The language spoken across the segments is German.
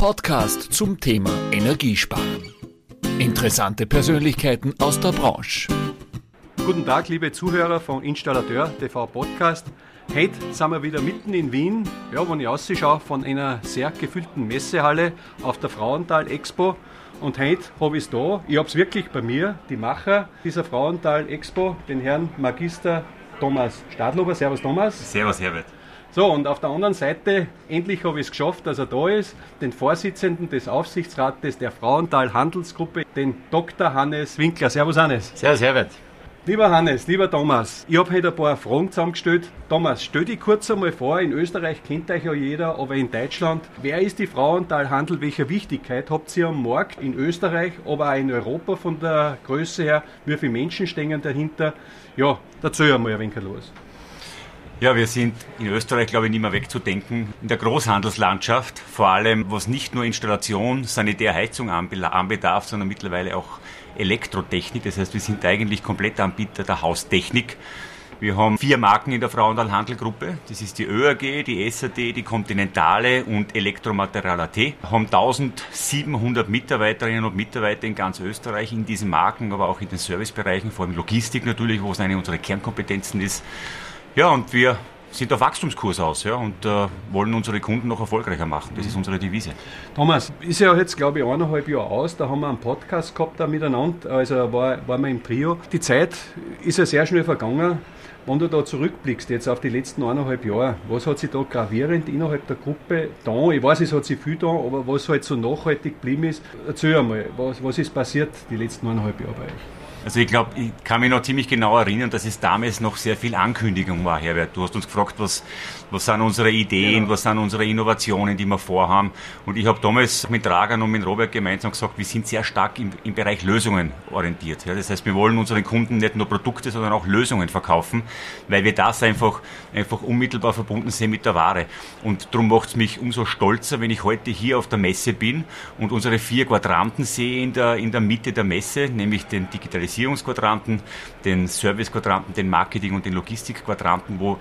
Podcast zum Thema Energiesparen. Interessante Persönlichkeiten aus der Branche. Guten Tag, liebe Zuhörer von Installateur TV Podcast. Heute sind wir wieder mitten in Wien, ja, wenn ich ausschaue, von einer sehr gefüllten Messehalle auf der Frauenthal Expo. Und heute habe ich es da, ich habe es wirklich bei mir, die Macher dieser Frauenthal Expo, den Herrn Magister Thomas Stadlober. Servus Thomas. Servus Herbert. So, und auf der anderen Seite, endlich habe ich es geschafft, dass er da ist, den Vorsitzenden des Aufsichtsrates der Frauenthal Handelsgruppe, den Dr. Hannes Winkler. Servus Hannes. Servus Herbert. Lieber Hannes, lieber Thomas, ich habe heute ein paar Fragen zusammengestellt. Thomas, stell dich kurz einmal vor, in Österreich kennt euch ja jeder, aber in Deutschland, wer ist die Frauenthal Handel, welche Wichtigkeit habt ihr am Markt in Österreich, aber auch in Europa von der Größe her, wie viele Menschen stehen dahinter? Ja, erzähl einmal ein wenig los. Ja, wir sind in Österreich, glaube ich, nicht mehr wegzudenken. In der Großhandelslandschaft, vor allem was nicht nur Installation, Sanitärheizung anbedarf, sondern mittlerweile auch Elektrotechnik. Das heißt, wir sind eigentlich Komplettanbieter der Haustechnik. Wir haben vier Marken in der Frauenthal Handelgruppe. Das ist die ÖAG, die SAD, die Continentale und Elektromaterial AT. Wir haben 1700 Mitarbeiterinnen und Mitarbeiter in ganz Österreich in diesen Marken, aber auch in den Servicebereichen, vor allem Logistik natürlich, wo es eine unserer Kernkompetenzen ist. Ja, und wir sind auf Wachstumskurs aus ja, und äh, wollen unsere Kunden noch erfolgreicher machen. Das ist unsere Devise. Thomas, ist ja jetzt, glaube ich, eineinhalb Jahre aus. Da haben wir einen Podcast gehabt da miteinander. Also war, waren wir im Trio. Die Zeit ist ja sehr schnell vergangen. Wenn du da zurückblickst, jetzt auf die letzten eineinhalb Jahre, was hat sich da gravierend innerhalb der Gruppe da? Ich weiß, es hat sich viel da, aber was halt so nachhaltig geblieben ist, erzähl einmal, was, was ist passiert die letzten eineinhalb Jahre bei euch? Also ich glaube, ich kann mich noch ziemlich genau erinnern, dass es damals noch sehr viel Ankündigung war, Herbert. Du hast uns gefragt, was, was sind unsere Ideen, genau. was sind unsere Innovationen, die wir vorhaben. Und ich habe damals mit Dragan und mit Robert gemeinsam gesagt, wir sind sehr stark im, im Bereich Lösungen orientiert. Ja, das heißt, wir wollen unseren Kunden nicht nur Produkte, sondern auch Lösungen verkaufen, weil wir das einfach, einfach unmittelbar verbunden sind mit der Ware. Und darum macht es mich umso stolzer, wenn ich heute hier auf der Messe bin und unsere vier Quadranten sehe in der, in der Mitte der Messe, nämlich den Digitalisierung Digitalisierungsquadranten, den Servicequadranten, den Marketing- und den Logistikquadranten, wo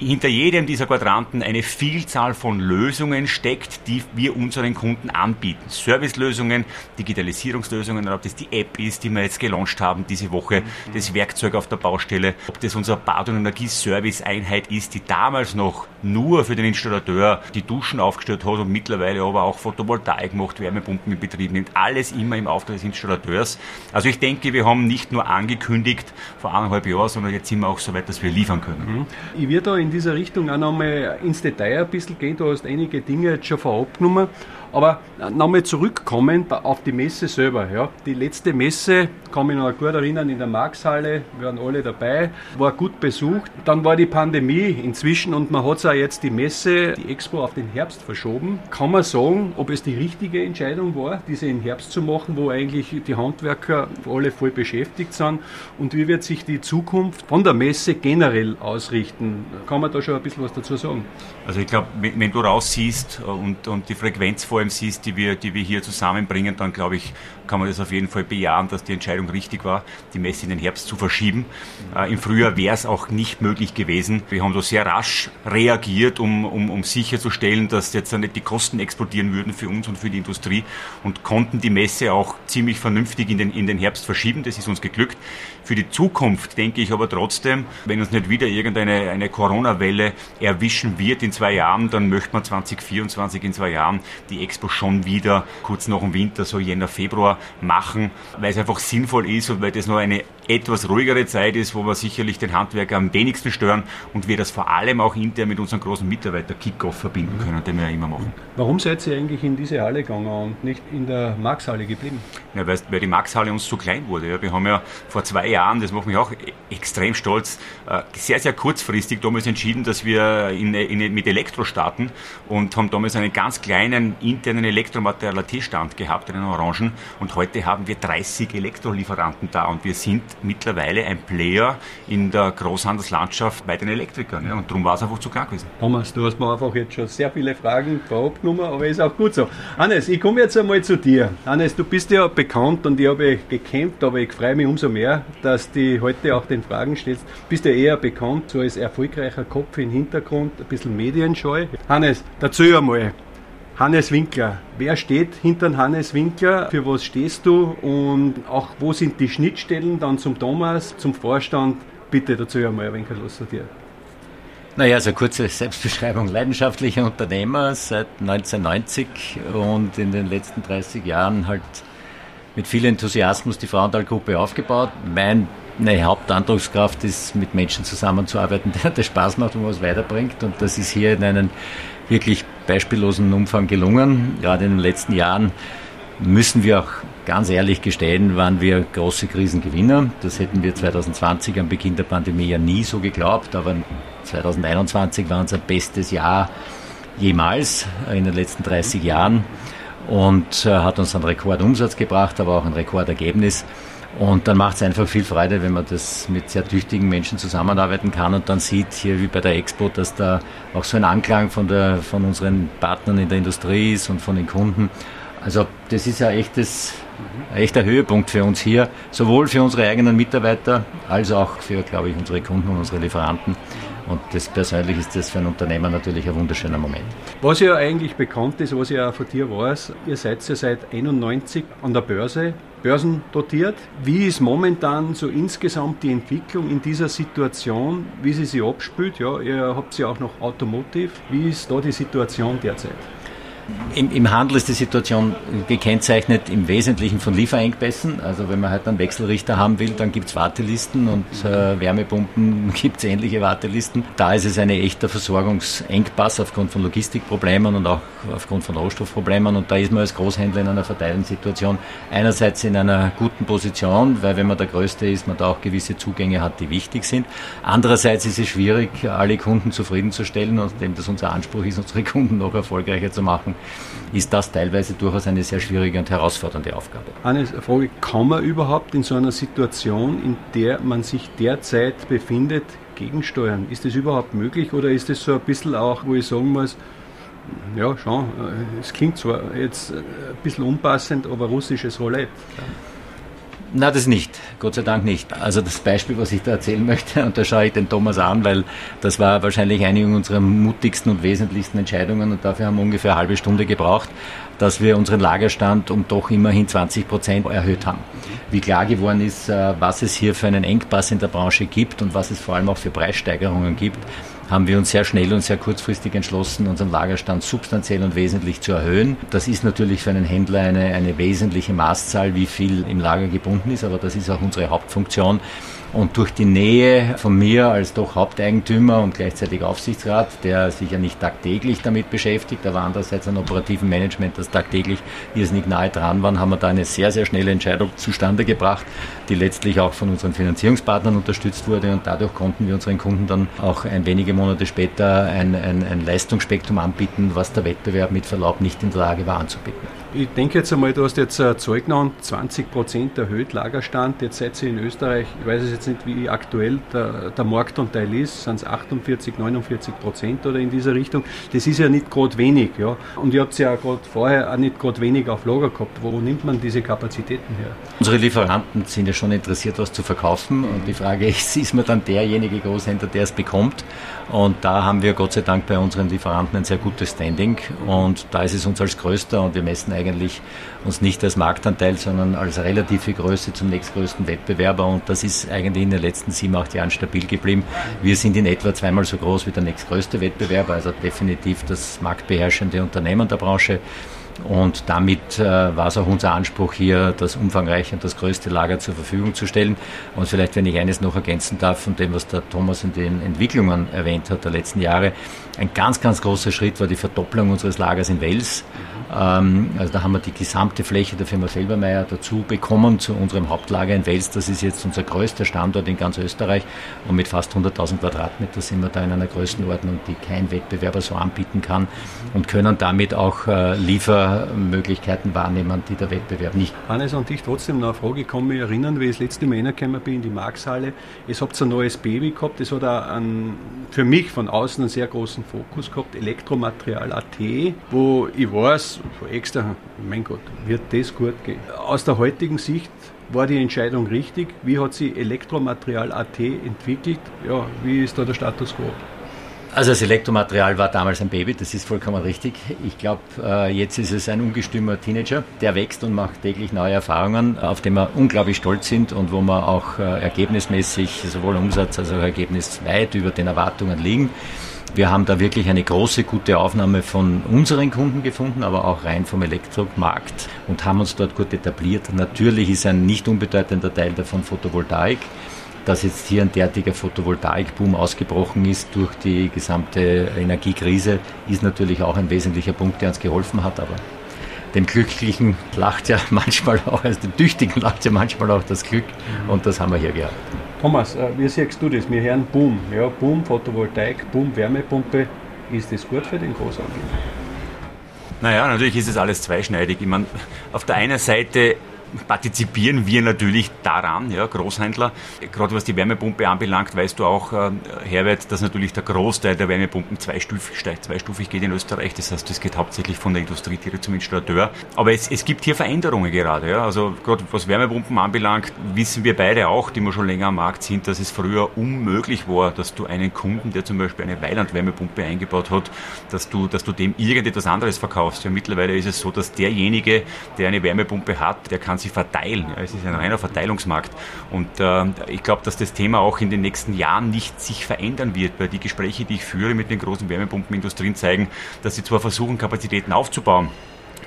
hinter jedem dieser Quadranten eine Vielzahl von Lösungen steckt, die wir unseren Kunden anbieten. Servicelösungen, Digitalisierungslösungen, ob das die App ist, die wir jetzt gelauncht haben diese Woche, das Werkzeug auf der Baustelle, ob das unser Bad- und Energieservice-Einheit ist, die damals noch nur für den Installateur die Duschen aufgestellt hat und mittlerweile aber auch Photovoltaik macht, Wärmepumpen in Betrieb nimmt. Alles immer im Auftrag des Installateurs. Also ich denke, wir haben nicht nur angekündigt vor eineinhalb Jahren, sondern jetzt sind wir auch so weit, dass wir liefern können. Ich werde da in in dieser Richtung auch nochmal ins Detail ein bisschen gehen. Du hast einige Dinge jetzt schon vorab genommen. Aber nochmal zurückkommend auf die Messe selber. Ja. Die letzte Messe, kann ich noch gut erinnern, in der Markshalle, wir waren alle dabei, war gut besucht. Dann war die Pandemie inzwischen und man hat auch jetzt die Messe, die Expo auf den Herbst verschoben. Kann man sagen, ob es die richtige Entscheidung war, diese im Herbst zu machen, wo eigentlich die Handwerker alle voll beschäftigt sind? Und wie wird sich die Zukunft von der Messe generell ausrichten? Kann man da schon ein bisschen was dazu sagen? Also ich glaube, wenn du raussiehst und, und die Frequenz vor siehst, die wir, die wir hier zusammenbringen, dann glaube ich, kann man das auf jeden Fall bejahen, dass die Entscheidung richtig war, die Messe in den Herbst zu verschieben. Äh, Im Frühjahr wäre es auch nicht möglich gewesen. Wir haben da sehr rasch reagiert, um, um, um sicherzustellen, dass jetzt nicht die Kosten explodieren würden für uns und für die Industrie und konnten die Messe auch ziemlich vernünftig in den, in den Herbst verschieben. Das ist uns geglückt. Für die Zukunft denke ich aber trotzdem, wenn uns nicht wieder irgendeine eine Corona-Welle erwischen wird in zwei Jahren, dann möchte man 2024 in zwei Jahren die Expo schon wieder kurz nach dem Winter, so Jänner, Februar machen, weil es einfach sinnvoll ist und weil das noch eine etwas ruhigere Zeit ist, wo wir sicherlich den Handwerker am wenigsten stören und wir das vor allem auch intern mit unserem großen Mitarbeiter Kickoff verbinden können, den wir ja immer machen. Warum seid ihr eigentlich in diese Halle gegangen und nicht in der Maxhalle geblieben? Ja, weil, die Maxhalle uns zu klein wurde. Wir haben ja vor zwei Jahren, das macht mich auch extrem stolz, äh, sehr, sehr kurzfristig damals entschieden, dass wir in, in, mit Elektro starten und haben damals einen ganz kleinen internen Elektromaterial-T-Stand gehabt, einen Orangen und heute haben wir 30 Elektrolieferanten da und wir sind mittlerweile ein Player in der Großhandelslandschaft bei den Elektrikern. Ja, und darum war es einfach zu klar gewesen. Thomas, du hast mir einfach jetzt schon sehr viele Fragen vorab genommen, aber ist auch gut so. Hannes, ich komme jetzt einmal zu dir. Hannes, du bist ja bekannt und ich habe gekämpft, aber ich freue mich umso mehr, dass du heute auch den Fragen stellst. Bist ja eher bekannt so als erfolgreicher Kopf im Hintergrund, ein bisschen medienscheu. Hannes, dazu einmal. Hannes Winkler. Wer steht hinter Hannes Winkler? Für was stehst du? Und auch wo sind die Schnittstellen dann zum Thomas, zum Vorstand? Bitte dazu einmal ein wenig los von dir. Naja, also kurze Selbstbeschreibung. Leidenschaftlicher Unternehmer seit 1990 und in den letzten 30 Jahren halt mit viel Enthusiasmus die Frauenthal-Gruppe aufgebaut. Meine Hauptantriebskraft ist, mit Menschen zusammenzuarbeiten, der das Spaß macht und was weiterbringt. Und das ist hier in einem wirklich beispiellosen Umfang gelungen. Gerade in den letzten Jahren müssen wir auch ganz ehrlich gestehen, waren wir große Krisengewinner. Das hätten wir 2020 am Beginn der Pandemie ja nie so geglaubt, aber 2021 war unser bestes Jahr jemals in den letzten 30 Jahren und äh, hat uns einen Rekordumsatz gebracht, aber auch ein Rekordergebnis. Und dann macht es einfach viel Freude, wenn man das mit sehr tüchtigen Menschen zusammenarbeiten kann und dann sieht hier wie bei der Expo, dass da auch so ein Anklang von, der, von unseren Partnern in der Industrie ist und von den Kunden. Also das ist ja echtes, ein echter Höhepunkt für uns hier, sowohl für unsere eigenen Mitarbeiter als auch für, glaube ich, unsere Kunden und unsere Lieferanten. Und das persönlich ist das für einen Unternehmer natürlich ein wunderschöner Moment. Was ja eigentlich bekannt ist, was ich auch von dir weiß, ihr seid ja seit 91 an der Börse, börsendotiert. Wie ist momentan so insgesamt die Entwicklung in dieser Situation, wie sie sich abspielt? Ja, ihr habt ja auch noch Automotive. Wie ist da die Situation derzeit? Im, Im, Handel ist die Situation gekennzeichnet im Wesentlichen von Lieferengpässen. Also wenn man halt einen Wechselrichter haben will, dann gibt es Wartelisten und äh, Wärmepumpen gibt es ähnliche Wartelisten. Da ist es ein echter Versorgungsengpass aufgrund von Logistikproblemen und auch aufgrund von Rohstoffproblemen. Und da ist man als Großhändler in einer verteilten Situation. Einerseits in einer guten Position, weil wenn man der Größte ist, man da auch gewisse Zugänge hat, die wichtig sind. Andererseits ist es schwierig, alle Kunden zufriedenzustellen und dem das unser Anspruch ist, unsere Kunden noch erfolgreicher zu machen ist das teilweise durchaus eine sehr schwierige und herausfordernde Aufgabe. Eine Frage, kann man überhaupt in so einer Situation, in der man sich derzeit befindet, gegensteuern? Ist das überhaupt möglich oder ist das so ein bisschen auch, wo ich sagen muss, ja, schon, äh, es klingt zwar jetzt ein bisschen unpassend, aber russisches Roulette. Na, das nicht. Gott sei Dank nicht. Also das Beispiel, was ich da erzählen möchte, und da schaue ich den Thomas an, weil das war wahrscheinlich eine unserer mutigsten und wesentlichsten Entscheidungen und dafür haben wir ungefähr eine halbe Stunde gebraucht, dass wir unseren Lagerstand um doch immerhin 20 Prozent erhöht haben. Wie klar geworden ist, äh, was es hier für einen Engpass in der Branche gibt und was es vor allem auch für Preissteigerungen gibt, haben wir uns sehr schnell und sehr kurzfristig entschlossen, unseren Lagerstand substanziell und wesentlich zu erhöhen. Das ist natürlich für einen Händler eine, eine wesentliche Maßzahl, wie viel im Lager gebunden ist, aber das ist auch unsere Hauptfunktion. Und durch die Nähe von mir als doch Haupteigentümer und gleichzeitig Aufsichtsrat, der sich ja nicht tagtäglich damit beschäftigt, aber andererseits ein operativen Management, das tagtäglich irrsinnig nahe dran war, haben wir da eine sehr, sehr schnelle Entscheidung zustande gebracht, die letztlich auch von unseren Finanzierungspartnern unterstützt wurde und dadurch konnten wir unseren Kunden dann auch ein wenige Monate später ein, ein, ein Leistungsspektrum anbieten, was der Wettbewerb mit Verlaub nicht in der Lage war anzubieten. Ich denke jetzt einmal, du hast jetzt ein Zeug genannt, 20 Prozent erhöht Lagerstand. Jetzt seid ihr in Österreich, ich weiß es jetzt nicht, wie aktuell der, der Marktanteil ist, sind es 48, 49 Prozent oder in dieser Richtung. Das ist ja nicht gerade wenig. Ja. Und ihr habt ja gerade vorher auch nicht gerade wenig auf Lager gehabt. Wo nimmt man diese Kapazitäten her? Unsere Lieferanten sind ja schon interessiert, was zu verkaufen. Und die Frage ist, ist man dann derjenige Großhändler, der es bekommt? Und da haben wir Gott sei Dank bei unseren Lieferanten ein sehr gutes Standing. Und da ist es uns als größter und wir messen eigentlich uns nicht als Marktanteil, sondern als relative Größe zum nächstgrößten Wettbewerber. Und das ist eigentlich in den letzten sieben, acht Jahren stabil geblieben. Wir sind in etwa zweimal so groß wie der nächstgrößte Wettbewerber, also definitiv das marktbeherrschende Unternehmen der Branche. Und damit äh, war es auch unser Anspruch, hier das umfangreiche und das größte Lager zur Verfügung zu stellen. Und vielleicht, wenn ich eines noch ergänzen darf von dem, was der Thomas in den Entwicklungen erwähnt hat der letzten Jahre, ein ganz, ganz großer Schritt war die Verdopplung unseres Lagers in Wels. Ähm, also da haben wir die gesamte Fläche der Firma Selbermeier dazu bekommen zu unserem Hauptlager in Wels. Das ist jetzt unser größter Standort in ganz Österreich und mit fast 100.000 Quadratmeter sind wir da in einer Größenordnung, die kein Wettbewerber so anbieten kann und können damit auch äh, Liefermöglichkeiten wahrnehmen, die der Wettbewerb nicht. Hannes, und ich trotzdem noch eine Frage, ich kann mich erinnern, wie ich das letzte Mal reingekommen bin in die Markshalle. Es habt ein neues Baby gehabt, das hat einen, für mich von außen einen sehr großen Fokus gehabt, Elektromaterial.at, wo ich weiß, extra, mein Gott, wird das gut gehen. Aus der heutigen Sicht war die Entscheidung richtig? Wie hat sich Elektromaterial.at entwickelt? Ja, wie ist da der Status quo? Also das Elektromaterial war damals ein Baby, das ist vollkommen richtig. Ich glaube, äh, jetzt ist es ein ungestümer Teenager, der wächst und macht täglich neue Erfahrungen, auf den wir unglaublich stolz sind und wo wir auch äh, ergebnismäßig sowohl Umsatz als auch Ergebnis weit über den Erwartungen liegen. Wir haben da wirklich eine große, gute Aufnahme von unseren Kunden gefunden, aber auch rein vom Elektromarkt und haben uns dort gut etabliert. Natürlich ist ein nicht unbedeutender Teil davon Photovoltaik dass jetzt hier ein derartiger Photovoltaikboom ausgebrochen ist durch die gesamte Energiekrise, ist natürlich auch ein wesentlicher Punkt, der uns geholfen hat. Aber dem Glücklichen lacht ja manchmal auch, also dem Tüchtigen lacht ja manchmal auch das Glück und das haben wir hier gehabt. Thomas, äh, wie siehst du das? Wir hören Boom, ja, Boom, Photovoltaik, Boom, Wärmepumpe. Ist das gut für den Großanbieter? Naja, natürlich ist es alles zweischneidig. Ich meine, auf der einen Seite partizipieren wir natürlich daran, ja, Großhändler. Gerade was die Wärmepumpe anbelangt, weißt du auch, äh, Herbert, dass natürlich der Großteil der Wärmepumpen zweistufig, zweistufig geht in Österreich. Das heißt, es geht hauptsächlich von der Industrie direkt zum Installateur. Aber es, es gibt hier Veränderungen gerade. Ja. Also gerade was Wärmepumpen anbelangt, wissen wir beide auch, die wir schon länger am Markt sind, dass es früher unmöglich war, dass du einen Kunden, der zum Beispiel eine Weiland-Wärmepumpe eingebaut hat, dass du, dass du dem irgendetwas anderes verkaufst. Ja, mittlerweile ist es so, dass derjenige, der eine Wärmepumpe hat, der kann sie verteilen. Ja, es ist ein reiner Verteilungsmarkt. Und äh, ich glaube, dass das Thema auch in den nächsten Jahren nicht sich verändern wird, weil die Gespräche, die ich führe mit den großen Wärmepumpenindustrien, zeigen, dass sie zwar versuchen, Kapazitäten aufzubauen,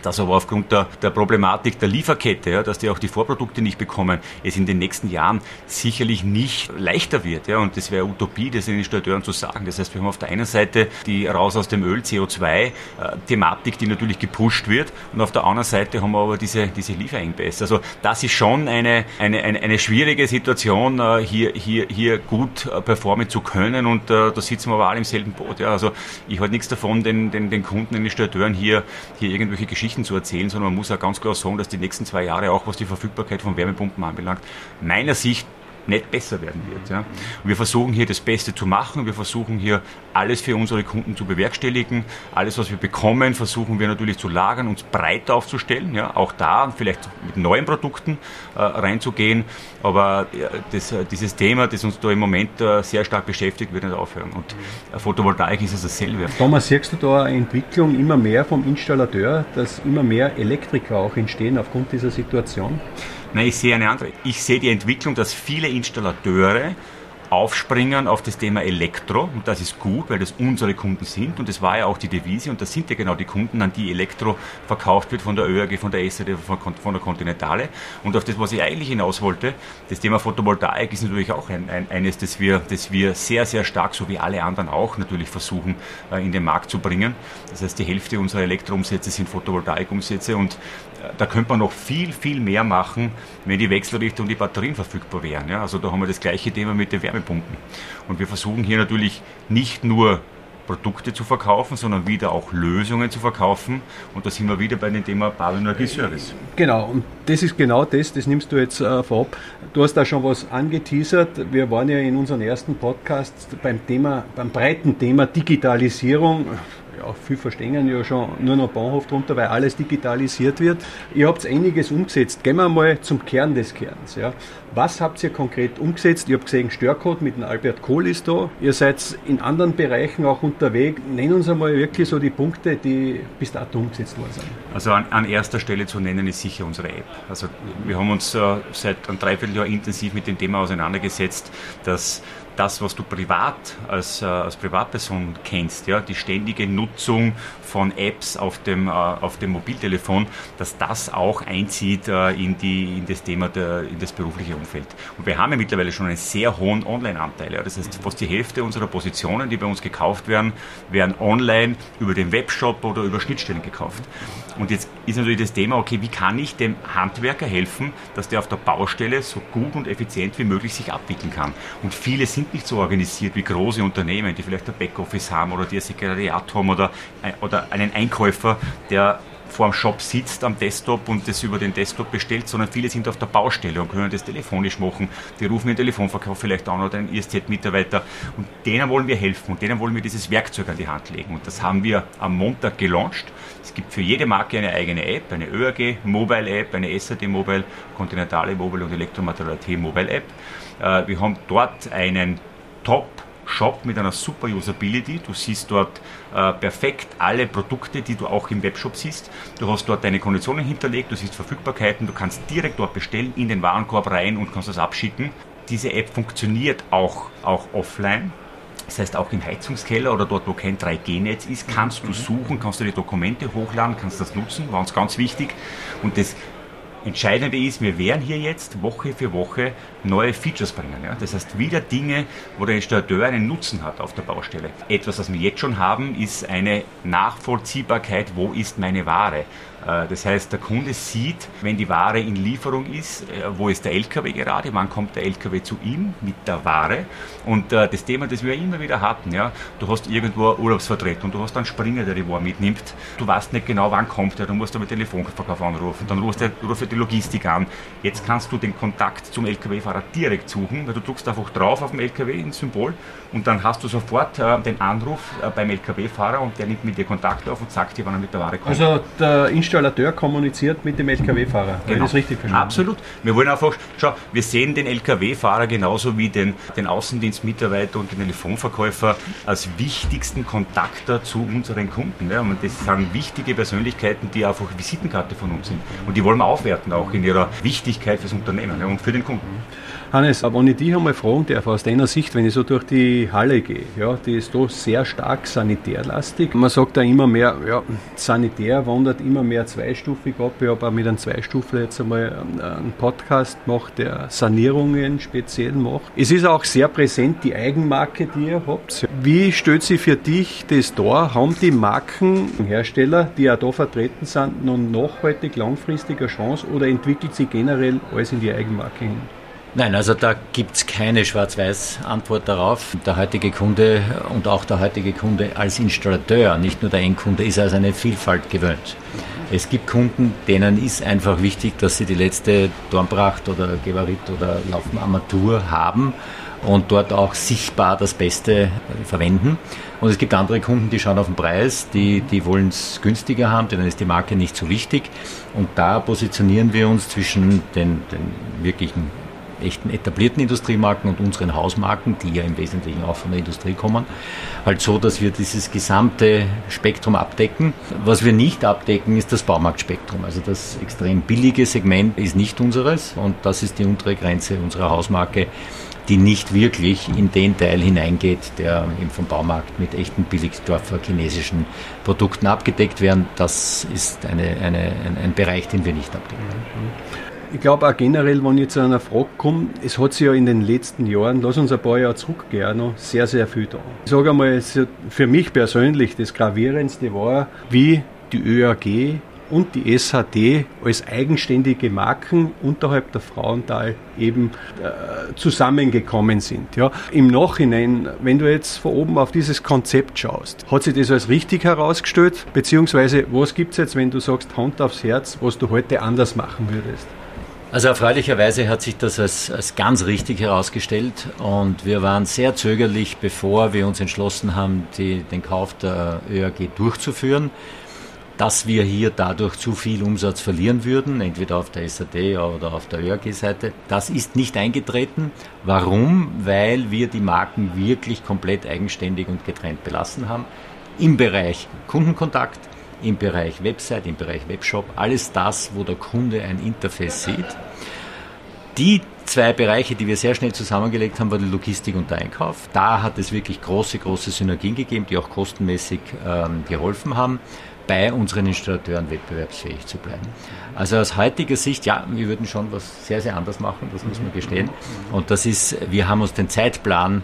dass aber aufgrund der, der Problematik der Lieferkette, ja, dass die auch die Vorprodukte nicht bekommen, es in den nächsten Jahren sicherlich nicht leichter wird. Ja, und das wäre Utopie, das den Installateuren zu sagen. Das heißt, wir haben auf der einen Seite die raus aus dem Öl CO2-Thematik, äh, die natürlich gepusht wird, und auf der anderen Seite haben wir aber diese, diese Lieferengpässe. Also das ist schon eine, eine, eine, eine schwierige Situation, äh, hier, hier, hier gut äh, performen zu können und da sitzen wir aber alle im selben Boot. Ja. Also ich halte nichts davon, den, den, den Kunden, den Installateuren hier, hier irgendwelche Geschichten Geschichten zu erzählen, sondern man muss auch ganz klar sagen, dass die nächsten zwei Jahre auch, was die Verfügbarkeit von Wärmepumpen anbelangt, meiner Sicht nicht besser werden wird. Ja. Wir versuchen hier das Beste zu machen. Wir versuchen hier alles für unsere Kunden zu bewerkstelligen. Alles, was wir bekommen, versuchen wir natürlich zu lagern, uns breit aufzustellen. Ja. Auch da vielleicht mit neuen Produkten äh, reinzugehen. Aber ja, das, äh, dieses Thema, das uns da im Moment äh, sehr stark beschäftigt, wird nicht aufhören. Und äh, Photovoltaik ist es dasselbe. Thomas, siehst du da eine Entwicklung immer mehr vom Installateur, dass immer mehr Elektriker auch entstehen aufgrund dieser Situation? Nein, ich sehe eine andere. Ich sehe die Entwicklung, dass viele Installateure aufspringen auf das Thema Elektro. Und das ist gut, weil das unsere Kunden sind. Und das war ja auch die Devise. Und das sind ja genau die Kunden, an die Elektro verkauft wird von der ÖAG, von der SAD, von der Continentale. Und auf das, was ich eigentlich hinaus wollte, das Thema Photovoltaik ist natürlich auch ein, ein, eines, das wir, das wir sehr, sehr stark, so wie alle anderen auch natürlich versuchen, äh, in den Markt zu bringen. Das heißt, die Hälfte unserer Elektroumsätze sind Photovoltaikumsätze. Und da könnte man noch viel, viel mehr machen, wenn die Wechselrichter und die Batterien verfügbar wären. Ja, also da haben wir das gleiche Thema mit den Wärmepumpen. Und wir versuchen hier natürlich nicht nur Produkte zu verkaufen, sondern wieder auch Lösungen zu verkaufen. Und da sind wir wieder bei dem Thema Bauenergieservice. Genau, und das ist genau das, das nimmst du jetzt äh, vorab. Du hast da schon was angeteasert. Wir waren ja in unserem ersten Podcast beim Thema, beim breiten Thema Digitalisierung ja, viel verstehen ja schon nur noch Bahnhof drunter, weil alles digitalisiert wird. Ihr habt einiges umgesetzt. Gehen wir mal zum Kern des Kerns. Ja. Was habt ihr konkret umgesetzt? Ich habe gesehen, Störcode mit dem Albert Kohl ist da. Ihr seid in anderen Bereichen auch unterwegs. Nenn uns einmal wirklich so die Punkte, die bis dato umgesetzt worden sind. Also an, an erster Stelle zu nennen ist sicher unsere App. Also wir haben uns äh, seit einem Dreivierteljahr intensiv mit dem Thema auseinandergesetzt, dass das, was du privat als, äh, als Privatperson kennst, ja, die ständige Nutzung von Apps auf dem, äh, auf dem Mobiltelefon, dass das auch einzieht äh, in, die, in das Thema, der, in das berufliche Umfeld. Und wir haben ja mittlerweile schon einen sehr hohen Online-Anteil. Ja. Das heißt, fast die Hälfte unserer Positionen, die bei uns gekauft werden, werden online über den Webshop oder über Schnittstellen gekauft. Und jetzt ist natürlich das Thema, okay, wie kann ich dem Handwerker helfen, dass der auf der Baustelle so gut und effizient wie möglich sich abwickeln kann. Und viele sind nicht so organisiert wie große Unternehmen, die vielleicht ein Backoffice haben oder die ein Sekretariat haben oder, oder einen Einkäufer, der vor dem Shop sitzt am Desktop und das über den Desktop bestellt, sondern viele sind auf der Baustelle und können das telefonisch machen. Die rufen den Telefonverkauf vielleicht an oder einen ISZ-Mitarbeiter und denen wollen wir helfen und denen wollen wir dieses Werkzeug an die Hand legen. Und das haben wir am Montag gelauncht. Es gibt für jede Marke eine eigene App, eine ÖAG Mobile App, eine SAD Mobile, Continentale Mobile und Elektromaterial T Mobile App. Äh, wir haben dort einen Top Shop mit einer super Usability. Du siehst dort äh, perfekt alle Produkte, die du auch im Webshop siehst. Du hast dort deine Konditionen hinterlegt, du siehst Verfügbarkeiten, du kannst direkt dort bestellen, in den Warenkorb rein und kannst das abschicken. Diese App funktioniert auch, auch offline. Das heißt, auch im Heizungskeller oder dort, wo kein 3G-Netz ist, kannst du mhm. suchen, kannst du die Dokumente hochladen, kannst das nutzen, war uns ganz wichtig. Und das Entscheidende ist, wir werden hier jetzt Woche für Woche neue Features bringen. Ja? Das heißt, wieder Dinge, wo der Installateur einen Nutzen hat auf der Baustelle. Etwas, was wir jetzt schon haben, ist eine Nachvollziehbarkeit, wo ist meine Ware. Äh, das heißt, der Kunde sieht, wenn die Ware in Lieferung ist, äh, wo ist der LKW gerade, wann kommt der LKW zu ihm mit der Ware. Und äh, das Thema, das wir immer wieder hatten, ja, du hast irgendwo Urlaubsvertretung, du hast einen Springer, der die Ware mitnimmt, du weißt nicht genau, wann kommt er, du musst aber Telefonverkauf anrufen, dann du rufst die Logistik an. Jetzt kannst du den Kontakt zum LKW-Fahrer direkt suchen, weil du drückst einfach drauf auf dem LKW ins Symbol und dann hast du sofort den Anruf beim LKW-Fahrer und der nimmt mit dir Kontakt auf und sagt dir, wann er mit der Ware kommt. Also der Installateur kommuniziert mit dem LKW-Fahrer. Genau. Das richtig verstanden? Absolut. Wir wollen einfach, schau, wir sehen den LKW-Fahrer genauso wie den, den Außendienstmitarbeiter und den Telefonverkäufer als wichtigsten Kontakter zu unseren Kunden. Ja. Und das sind wichtige Persönlichkeiten, die einfach Visitenkarte von uns sind. Und die wollen wir aufwerten, auch in ihrer Wichtigkeit fürs Unternehmen ja, und für den Kunden. Hannes, wenn ich dich einmal fragen darf, aus deiner Sicht, wenn ich so durch die Halle gehe, ja, die ist doch sehr stark sanitärlastig. Man sagt da immer mehr, ja, Sanitär wandert immer mehr zweistufig ab. Ich habe auch mit einem Zweistufler jetzt einmal einen Podcast gemacht, der Sanierungen speziell macht. Es ist auch sehr präsent die Eigenmarke, die ihr habt. Wie stellt sich für dich das dar? Haben die Markenhersteller, die auch da vertreten sind, noch nachhaltig langfristig eine Chance oder entwickelt sich generell alles in die Eigenmarke hin? Nein, also da gibt es keine Schwarz-Weiß-Antwort darauf. Der heutige Kunde und auch der heutige Kunde als Installateur, nicht nur der Endkunde, ist also eine Vielfalt gewöhnt. Es gibt Kunden, denen ist einfach wichtig, dass sie die letzte Dornpracht oder Gevarit oder Laufenarmatur haben und dort auch sichtbar das Beste verwenden. Und es gibt andere Kunden, die schauen auf den Preis, die, die wollen es günstiger haben, denen ist die Marke nicht so wichtig. Und da positionieren wir uns zwischen den, den wirklichen echten etablierten Industriemarken und unseren Hausmarken, die ja im Wesentlichen auch von der Industrie kommen, halt so, dass wir dieses gesamte Spektrum abdecken. Was wir nicht abdecken, ist das Baumarktspektrum. Also das extrem billige Segment ist nicht unseres und das ist die untere Grenze unserer Hausmarke die nicht wirklich in den Teil hineingeht, der eben vom Baumarkt mit echten Billigdorfer chinesischen Produkten abgedeckt werden. Das ist eine, eine, ein, ein Bereich, den wir nicht abdecken. Ich glaube auch generell, wenn ich zu einer Frage komme, es hat sich ja in den letzten Jahren, lass uns ein paar Jahre zurückgehen, noch sehr, sehr viel da. Ich sage einmal, für mich persönlich das Gravierendste war, wie die ÖAG und die SHD als eigenständige Marken unterhalb der Frauental eben äh, zusammengekommen sind. Ja. Im Nachhinein, wenn du jetzt von oben auf dieses Konzept schaust, hat sich das als richtig herausgestellt, beziehungsweise was gibt es jetzt, wenn du sagst Hand aufs Herz, was du heute anders machen würdest? Also erfreulicherweise hat sich das als, als ganz richtig herausgestellt und wir waren sehr zögerlich, bevor wir uns entschlossen haben, die, den Kauf der ÖAG durchzuführen, dass wir hier dadurch zu viel Umsatz verlieren würden, entweder auf der SAD oder auf der ÖAG-Seite. Das ist nicht eingetreten. Warum? Weil wir die Marken wirklich komplett eigenständig und getrennt belassen haben. Im Bereich Kundenkontakt, im Bereich Website, im Bereich Webshop, alles das, wo der Kunde ein Interface sieht. Die zwei Bereiche, die wir sehr schnell zusammengelegt haben, war die Logistik und der Einkauf. Da hat es wirklich große, große Synergien gegeben, die auch kostenmäßig ähm, geholfen haben, bei unseren Installateuren wettbewerbsfähig zu bleiben. Also aus heutiger Sicht, ja, wir würden schon was sehr, sehr anders machen, das muss man gestehen. Und das ist, wir haben uns den Zeitplan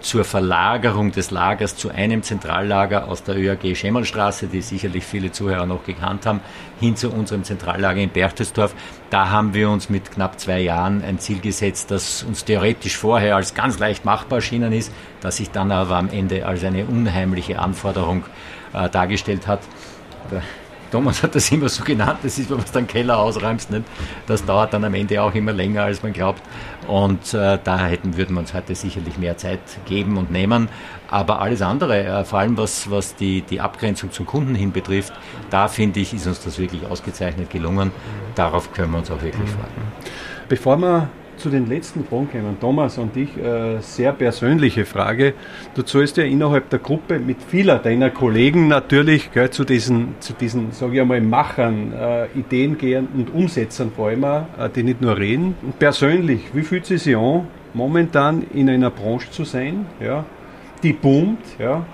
zur Verlagerung des Lagers zu einem Zentrallager aus der ÖAG Schemmelstraße, die sicherlich viele Zuhörer noch gekannt haben, hin zu unserem Zentrallager in Berchtesdorf. Da haben wir uns mit knapp zwei Jahren ein Ziel gesetzt, das uns theoretisch vorher als ganz leicht machbar erschienen ist, das sich dann aber am Ende als eine unheimliche Anforderung äh, dargestellt hat. Thomas hat das immer so genannt, das ist, wenn man es dann Keller ausräumst, nicht? das dauert dann am Ende auch immer länger, als man glaubt. Und äh, da hätten, würden wir uns heute sicherlich mehr Zeit geben und nehmen. Aber alles andere, äh, vor allem was, was die, die Abgrenzung zum Kunden hin betrifft, da finde ich, ist uns das wirklich ausgezeichnet gelungen. Darauf können wir uns auch wirklich freuen. Bevor wir zu den letzten Fragen kommen. Thomas, und dich äh, sehr persönliche Frage. Du zahlst ja innerhalb der Gruppe mit vieler deiner Kollegen natürlich gell, zu diesen, zu diesen sage ich einmal, Machern, äh, Ideengehern und Umsetzern vor allem, äh, die nicht nur reden. Und persönlich, wie fühlt es sich an, momentan in einer Branche zu sein, ja, die boomt, ja,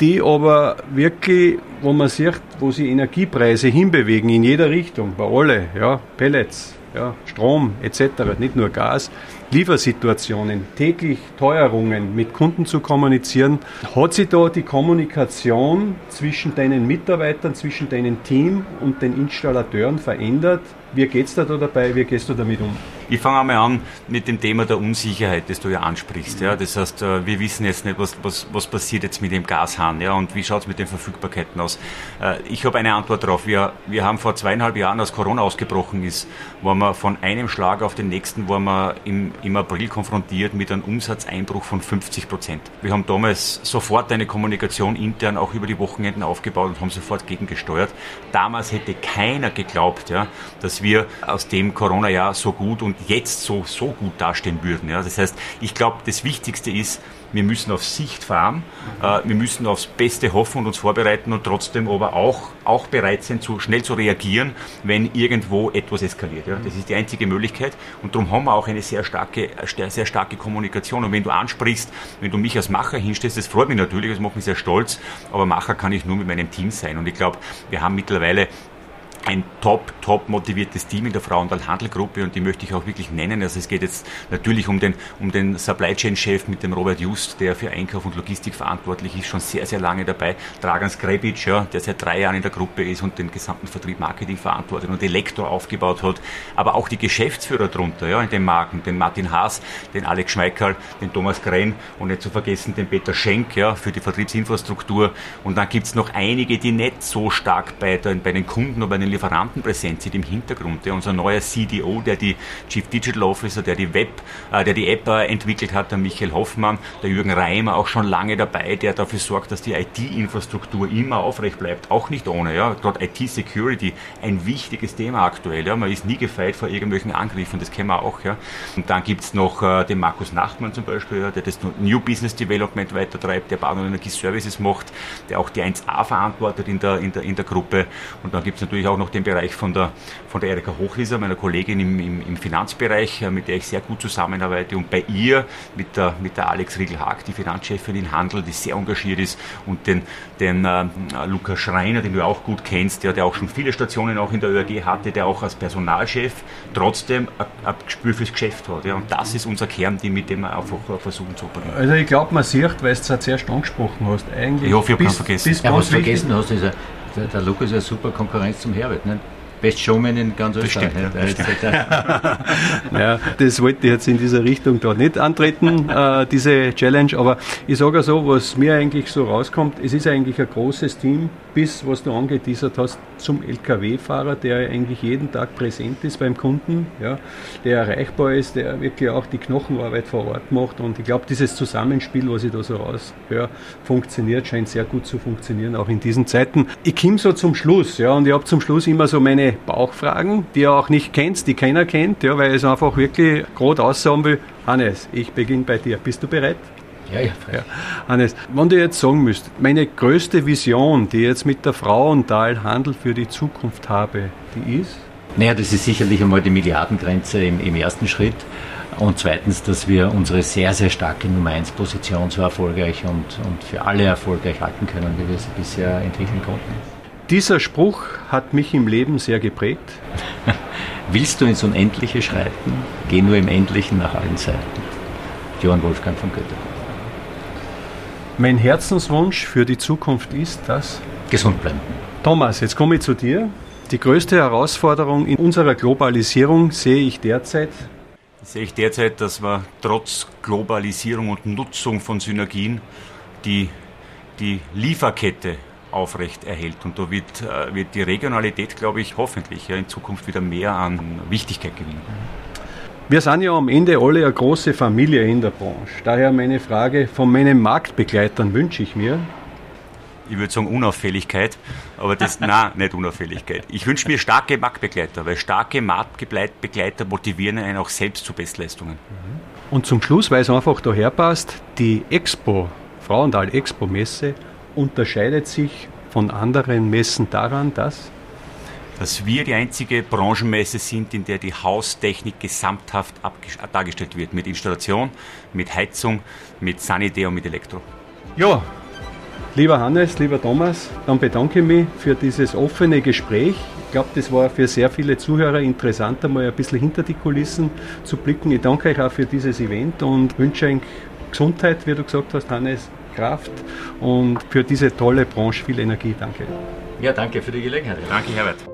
die aber wirklich, wo man sieht, wo sich Energiepreise hinbewegen in jeder Richtung, bei alle, ja, Pellets, ja, Strom etc., nicht nur Gas, Liefersituationen, täglich Teuerungen mit Kunden zu kommunizieren. Hat sich da die Kommunikation zwischen deinen Mitarbeitern, zwischen deinem Team und den Installateuren verändert? Wie geht's da dabei? Wie gehst du damit um? Ich fange einmal an mit dem Thema der Unsicherheit, das du ja ansprichst. Ja. Das heißt, äh, wir wissen jetzt nicht, was, was, was passiert jetzt mit dem Gashahn ja, und wie schaut es mit den Verfügbarkeiten aus. Äh, ich habe eine Antwort darauf. Wir, wir haben vor zweieinhalb Jahren, als Corona ausgebrochen ist, waren wir von einem Schlag auf den nächsten, waren wir im, im April konfrontiert mit einem Umsatzeinbruch von 50 Prozent. Wir haben damals sofort eine Kommunikation intern auch über die Wochenenden aufgebaut und haben sofort gegengesteuert. Damals hätte keiner geglaubt, ja, dass wir aus dem Corona-Jahr so gut und jetzt so, so gut dastehen würden. Ja. Das heißt, ich glaube, das Wichtigste ist, wir müssen auf Sicht fahren, äh, wir müssen aufs Beste hoffen und uns vorbereiten und trotzdem aber auch, auch bereit sein, zu, schnell zu reagieren, wenn irgendwo etwas eskaliert. Ja. Das ist die einzige Möglichkeit und darum haben wir auch eine sehr starke, sehr starke Kommunikation. Und wenn du ansprichst, wenn du mich als Macher hinstellst, das freut mich natürlich, das macht mich sehr stolz, aber Macher kann ich nur mit meinem Team sein. Und ich glaube, wir haben mittlerweile ein top, top motiviertes Team in der Frauenthal Handelgruppe und die möchte ich auch wirklich nennen. Also es geht jetzt natürlich um den, um den Supply Chain Chef mit dem Robert Just, der für Einkauf und Logistik verantwortlich ist, schon sehr, sehr lange dabei. Dragan Skrebic, ja, der seit drei Jahren in der Gruppe ist und den gesamten Vertrieb Marketing verantwortet und Elektor aufgebaut hat. Aber auch die Geschäftsführer drunter, ja, in den Marken, den Martin Haas, den Alex Schmeikerl, den Thomas Gren und nicht zu vergessen den Peter Schenk, ja, für die Vertriebsinfrastruktur. Und dann gibt's noch einige, die nicht so stark bei, den, bei den Kunden oder bei den Lieferanten präsent sind im Hintergrund. Der, unser neuer CDO, der die Chief Digital Officer, der die Web, äh, der die App äh, entwickelt hat, der Michael Hoffmann, der Jürgen Reimer auch schon lange dabei, der dafür sorgt, dass die IT-Infrastruktur immer aufrecht bleibt, auch nicht ohne. Ja. Gerade IT-Security, ein wichtiges Thema aktuell. Ja. Man ist nie gefeit vor irgendwelchen Angriffen, das kennen wir auch. Ja. Und dann gibt es noch äh, den Markus Nachtmann zum Beispiel, ja, der das New Business Development weitertreibt, der Bau- und Energieservices macht, der auch die 1A verantwortet in der, in der, in der Gruppe. Und dann gibt es natürlich auch noch noch den Bereich von der, von der Erika Hochwieser, meiner Kollegin im, im, im Finanzbereich, äh, mit der ich sehr gut zusammenarbeite. Und bei ihr mit der, mit der Alex Riegel-Haag, die Finanzchefin in Handel, die sehr engagiert ist, und den, den äh, Lukas Schreiner, den du auch gut kennst, der, der auch schon viele Stationen auch in der ÖRG hatte, der auch als Personalchef trotzdem ein Gespür fürs Geschäft hat. Ja. Und das ist unser Kernteam, mit dem wir einfach versuchen zu operieren. Also ich glaube, man sieht, weil du es zuerst angesprochen hast, eigentlich. Ich hoffe, ich habe vergessen. Bis ja, was vergessen hast, ist der, der Lukas ist eine super Konkurrenz zum Herbert. Nicht? Best Showman in ganz Österreich. Das stimmt, ja, das wollte ich jetzt in dieser Richtung da nicht antreten, äh, diese Challenge, aber ich sage so, was mir eigentlich so rauskommt, es ist eigentlich ein großes Team, bis, was du angeteasert hast, zum LKW-Fahrer, der eigentlich jeden Tag präsent ist beim Kunden, ja, der erreichbar ist, der wirklich auch die Knochenarbeit vor Ort macht und ich glaube, dieses Zusammenspiel, was ich da so raushöre, funktioniert, scheint sehr gut zu funktionieren, auch in diesen Zeiten. Ich komme so zum Schluss, ja, und ich habe zum Schluss immer so meine Bauchfragen, die ihr auch nicht kennt, die keiner kennt, ja, weil ich es einfach wirklich gerade aussagen will. Hannes, ich beginne bei dir. Bist du bereit? Ja, ja, ja. Hannes, wenn du jetzt sagen müsst, meine größte Vision, die ich jetzt mit der Frauenthal Handel für die Zukunft habe, die ist? Naja, das ist sicherlich einmal die Milliardengrenze im, im ersten Schritt. Und zweitens, dass wir unsere sehr, sehr starke Nummer 1 Position so erfolgreich und, und für alle erfolgreich halten können, wie wir sie bisher entwickeln konnten. Dieser Spruch hat mich im Leben sehr geprägt. Willst du ins Unendliche schreiten, geh nur im Endlichen nach allen Seiten. Johann Wolfgang von Goethe. Mein Herzenswunsch für die Zukunft ist das? Gesund bleiben. Thomas, jetzt komme ich zu dir. Die größte Herausforderung in unserer Globalisierung sehe ich derzeit. Sehe ich derzeit, dass wir trotz Globalisierung und Nutzung von Synergien die, die Lieferkette aufrecht erhält. Und da wird, äh, wird die Regionalität, glaube ich, hoffentlich ja, in Zukunft wieder mehr an Wichtigkeit gewinnen. Wir sind ja am Ende alle eine große Familie in der Branche. Daher meine Frage, von meinen Marktbegleitern wünsche ich mir, ich würde sagen Unauffälligkeit, aber das, nein, nicht Unauffälligkeit. Ich wünsche mir starke Marktbegleiter, weil starke Marktbegleiter motivieren einen auch selbst zu Bestleistungen. Und zum Schluss, weil es einfach daher passt, die Expo, Frauenthal Expo Messe, unterscheidet sich von anderen Messen daran, dass dass wir die einzige Branchenmesse sind, in der die Haustechnik gesamthaft dargestellt wird. Mit Installation, mit Heizung, mit Sanitär und mit Elektro. Ja, lieber Hannes, lieber Thomas, dann bedanke ich mich für dieses offene Gespräch. Ich glaube, das war für sehr viele Zuhörer interessant, einmal ein bisschen hinter die Kulissen zu blicken. Ich danke euch auch für dieses Event und wünsche euch Gesundheit, wie du gesagt hast, Hannes, Kraft und für diese tolle Branche viel Energie. Danke. Ja, danke für die Gelegenheit. Danke, Herbert.